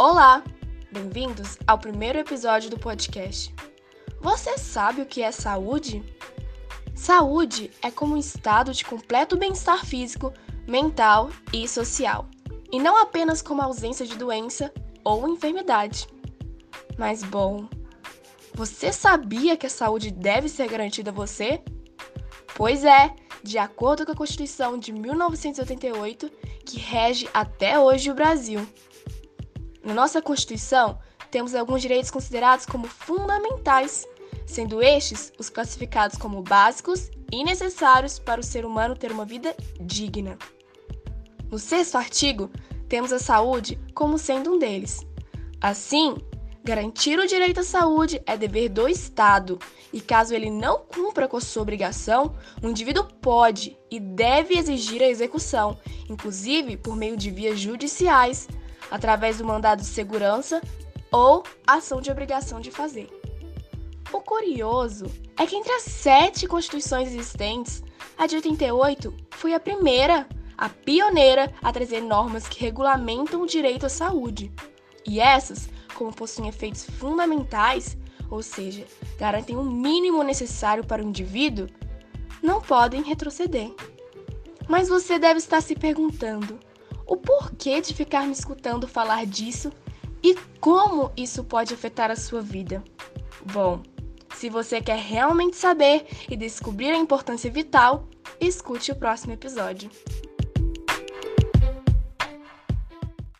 Olá! Bem-vindos ao primeiro episódio do podcast. Você sabe o que é saúde? Saúde é como um estado de completo bem-estar físico, mental e social, e não apenas como ausência de doença ou enfermidade. Mas bom, você sabia que a saúde deve ser garantida a você? Pois é, de acordo com a Constituição de 1988, que rege até hoje o Brasil. Na nossa Constituição, temos alguns direitos considerados como fundamentais, sendo estes os classificados como básicos e necessários para o ser humano ter uma vida digna. No sexto artigo, temos a saúde como sendo um deles. Assim, garantir o direito à saúde é dever do Estado, e caso ele não cumpra com sua obrigação, o indivíduo pode e deve exigir a execução, inclusive por meio de vias judiciais, através do mandado de segurança ou ação de obrigação de fazer. O curioso é que entre as sete constituições existentes, a de 88 foi a primeira, a pioneira a trazer normas que regulamentam o direito à saúde. E essas, como possuem efeitos fundamentais, ou seja, garantem o mínimo necessário para o indivíduo, não podem retroceder. Mas você deve estar se perguntando: o porquê de ficar me escutando falar disso e como isso pode afetar a sua vida. Bom, se você quer realmente saber e descobrir a importância vital, escute o próximo episódio.